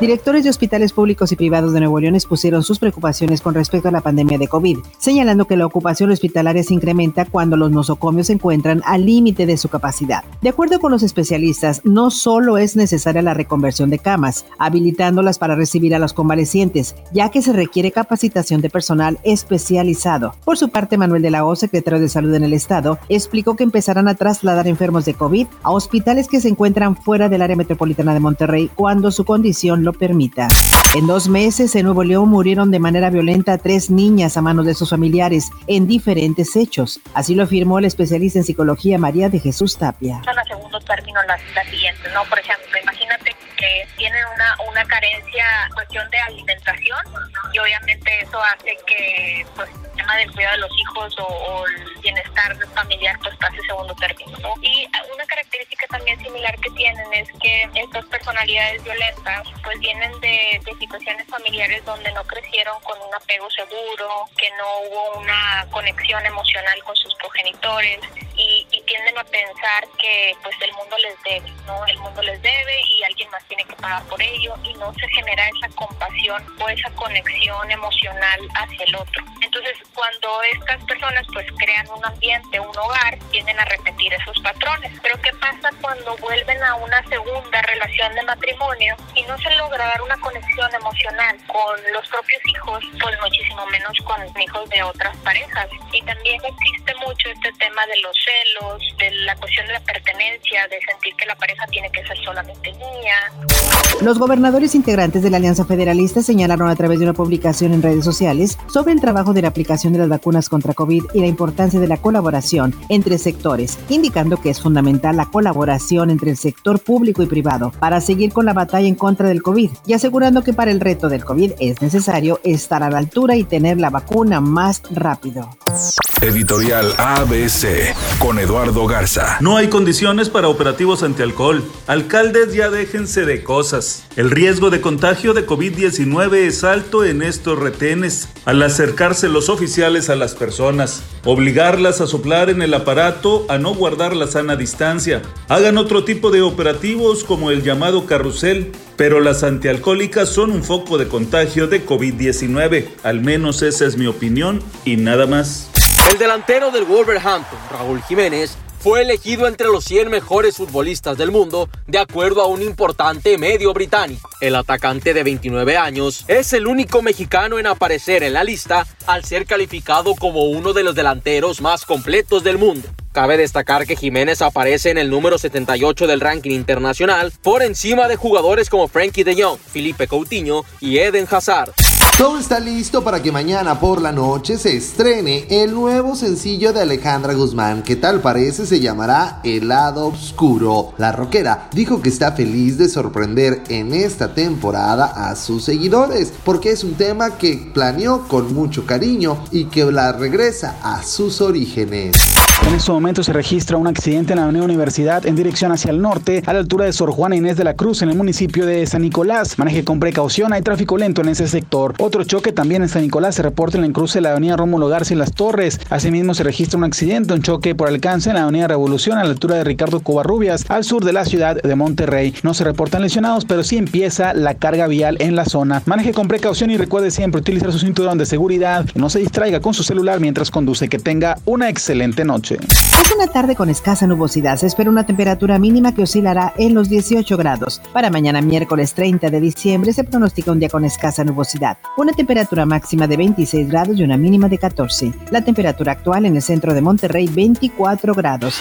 Directores de hospitales públicos y privados de Nuevo León expusieron sus preocupaciones con respecto a la pandemia de COVID, señalando que la ocupación hospitalaria se incrementa cuando los nosocomios se encuentran al límite de su capacidad. De acuerdo con los especialistas, no solo es necesaria la reconversión de camas, habilitándolas para recibir a los convalecientes, ya que se requiere capacitación de personal especializado. Por su parte, Manuel de la O, secretario de Salud en el Estado, explicó que empezarán a trasladar enfermos de COVID a hospitales que se encuentran fuera del área metropolitana de Monterrey cuando su condición lo permita. En dos meses en Nuevo León murieron de manera violenta tres niñas a manos de sus familiares en diferentes hechos. Así lo afirmó el especialista en psicología María de Jesús Tapia. Son a segundo término las, las siguientes, ¿no? Por ejemplo, imagínate que tienen una, una carencia cuestión de alimentación y obviamente eso hace que pues tema del cuidado de los hijos o, el bienestar familiar pues pase segundo término. ¿no? Y una característica también similar que tienen es que estas personalidades violentas pues vienen de, de situaciones familiares donde no crecieron con un apego seguro, que no hubo una conexión emocional con sus progenitores y, y tienden a pensar que pues el mundo les debe, ¿no? El mundo les debe y alguien más tiene que pagar por ello y no se genera esa compasión o esa conexión emocional hacia el otro. Entonces, cuando estas personas pues crean un ambiente, un hogar, tienden a repetir esos patrones. Pero ¿qué pasa cuando vuelven a una segunda relación de matrimonio y no se logra dar una conexión emocional con los propios hijos, pues muchísimo menos con hijos de otras parejas? Y también existe mucho este tema de los celos, de la cuestión de la pertenencia, de sentir que la pareja tiene que ser solamente mía. Los gobernadores integrantes de la Alianza Federalista señalaron a través de una publicación en redes sociales sobre el trabajo de la aplicación de las vacunas contra COVID y la importancia de la colaboración entre sectores, indicando que es fundamental la colaboración entre el sector público y privado para seguir con la batalla en contra del COVID y asegurando que para el reto del COVID es necesario estar a la altura y tener la vacuna más rápido. Editorial ABC con Eduardo Garza. No hay condiciones para operativos antialcohol. Alcaldes ya déjense de cosas. El riesgo de contagio de COVID-19 es alto en estos retenes. Al acercarse los oficiales a las personas, obligarlas a soplar en el aparato, a no guardar la sana distancia. Hagan otro tipo de operativos como el llamado carrusel, pero las antialcohólicas son un foco de contagio de COVID-19. Al menos esa es mi opinión y nada más. El delantero del Wolverhampton, Raúl Jiménez, fue elegido entre los 100 mejores futbolistas del mundo, de acuerdo a un importante medio británico. El atacante de 29 años es el único mexicano en aparecer en la lista al ser calificado como uno de los delanteros más completos del mundo. Cabe destacar que Jiménez aparece en el número 78 del ranking internacional por encima de jugadores como Frankie de Jong, Felipe Coutinho y Eden Hazard. Todo está listo para que mañana por la noche se estrene el nuevo sencillo de Alejandra Guzmán, que tal parece se llamará El lado oscuro. La rockera dijo que está feliz de sorprender en esta temporada a sus seguidores, porque es un tema que planeó con mucho cariño y que la regresa a sus orígenes. En este momento se registra un accidente en la Avenida Universidad en dirección hacia el norte, a la altura de Sor Juana Inés de la Cruz, en el municipio de San Nicolás. Maneje con precaución, hay tráfico lento en ese sector. Otro choque también en San Nicolás se reporta en el cruce de la Avenida Rómulo García y Las Torres. Asimismo se registra un accidente, un choque por alcance en la Avenida Revolución, a la altura de Ricardo Covarrubias, al sur de la ciudad de Monterrey. No se reportan lesionados, pero sí empieza la carga vial en la zona. Maneje con precaución y recuerde siempre utilizar su cinturón de seguridad. No se distraiga con su celular mientras conduce. Que tenga una excelente noche. Es una tarde con escasa nubosidad. Se espera una temperatura mínima que oscilará en los 18 grados. Para mañana miércoles 30 de diciembre se pronostica un día con escasa nubosidad. Una temperatura máxima de 26 grados y una mínima de 14. La temperatura actual en el centro de Monterrey 24 grados.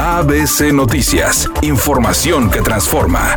ABC Noticias. Información que transforma.